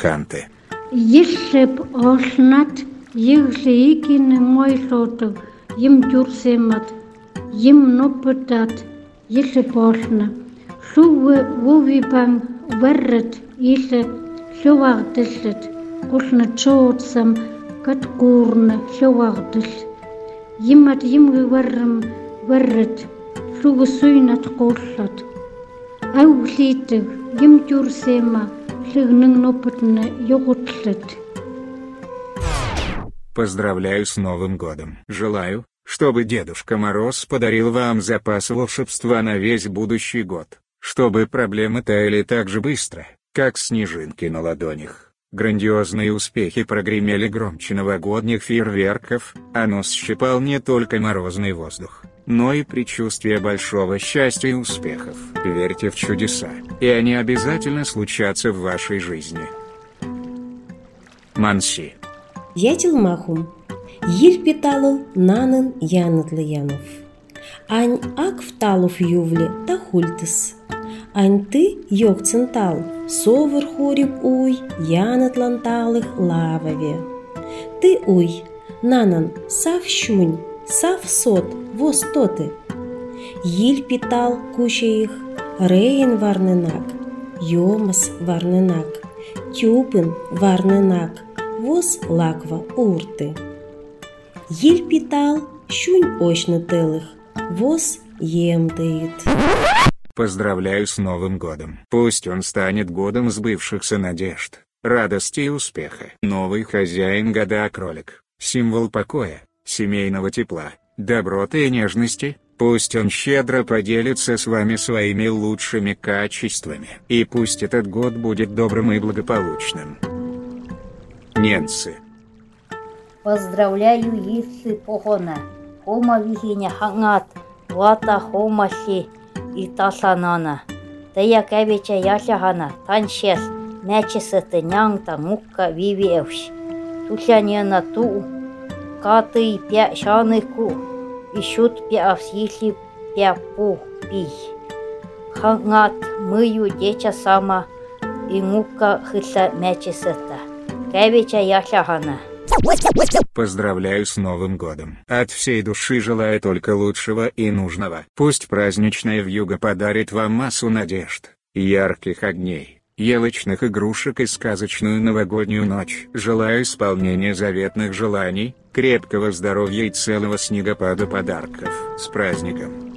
Канте. Иллэп олнат еглэйгин мойлодог юм журсэмат юм нопотат иллэп олна. Шүвэ вувибан вэррэт иллэ шувардэллэт гулна чуудсам каткуурна шувардэл. Имат имгэ вэррэм вэррэт шүвэ суйнат гуллат. Ауглитэг юм журсэмат лыгнын ноппатна югутлет Поздравляю с Новым годом. Желаю, чтобы Дедушка Мороз подарил вам запас волшебства на весь будущий год. Чтобы проблемы таяли так же быстро, как снежинки на ладонях. Грандиозные успехи прогремели громче новогодних фейерверков, а нос щипал не только морозный воздух, но и предчувствие большого счастья и успехов. Верьте в чудеса, и они обязательно случатся в вашей жизни. Манси. Ятилмахум. Йил питалыл нанын янытлы. Ань ак вталов ювле та хультыс. Ань ты йокцентал, совыр хориб уй янытлан талых. Ты уй, нанан сав щунь, сав сот, воз тоты. Йил питал кучеих, рейн варнынак, йомас варнынак, тюпын варнынак, воз лаква урты. Йил питал щунь очны тылых, воз. Поздравляю с Новым годом. Пусть он станет годом сбывшихся надежд, радости и успеха. Новый хозяин года кролик, символ покоя, семейного тепла, доброты и нежности. Пусть он щедро поделится с вами своими лучшими качествами. И пусть этот год будет добрым и благополучным. Ненцы. Поздравляю Иссы Похона. Хома вихиня хангат, вата хомаси и тасанана. Тая кавича яшахана, таншес, мячесыты нянта мукка вивиевш. Тусянена ту, каты пя шаныку, и шут пя авсисли пя пу пи. Хангат мыю деча сама, и мукка хыса мячесыта. Кавича яшахана. Поздравляю с Новым годом. От всей души желаю только лучшего и нужного. Пусть праздничная вьюга подарит вам массу надежд, ярких огней, елочных игрушек и сказочную новогоднюю ночь. Желаю исполнения заветных желаний, крепкого здоровья и целого снегопада подарков. С праздником!